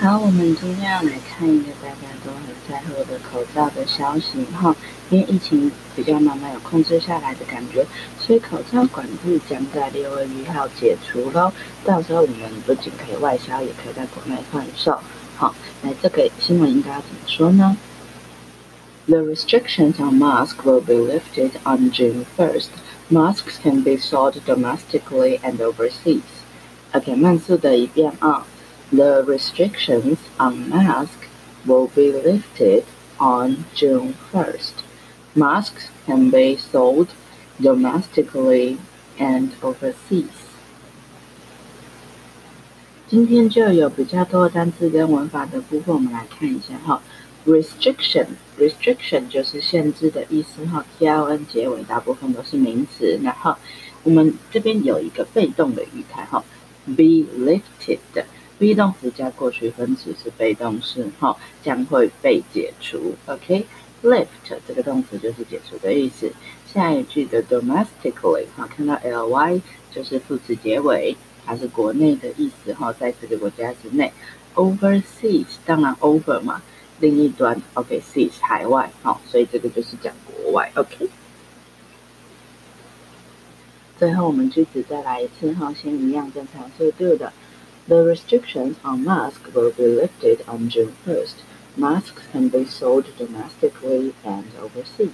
好，我们今天要来看一个大家都很在乎的口罩的消息哈。因为疫情比较慢慢有控制下来的感觉，所以口罩管制将在六月一号解除喽。到时候我们不仅可以外销，也可以在国内贩售。好，那这个新闻应该要怎么说呢？The restrictions on masks will be lifted on June 1st. Masks can be sold domestically and overseas. OK，慢速的一遍啊。 The restrictions on masks will be lifted on June 1st. Masks can be sold domestically and overseas. 今天就有比较多的单词跟文法的部分，我们来看一下哈。Restriction，restriction 就是限制的意思哈。T R N 结尾大部分都是名词，然后我们这边有一个被动的语态哈，be lifted。 Be 动词加过去分词是被动式，哈，将会被解除。OK，lift 这个动词就是解除的意思。下一句的 domestically，哈，看到 ly 就是副词结尾，它是国内的意思，哈，在这个国家之内。overseas 当然 over 嘛，另一端 OK，seas 海外，好，所以这个就是讲国外。OK，最后我们句子再来一次，哈，先一样正常速度的。The restrictions on masks will be lifted on June 1st. Masks can be sold domestically and overseas.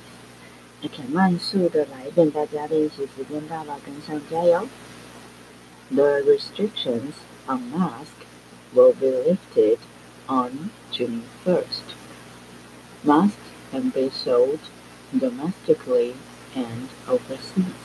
OK，慢速的来一遍，大家练习时间到了，跟上加油。The restrictions on masks will be lifted on June 1st. Masks can be sold domestically and overseas.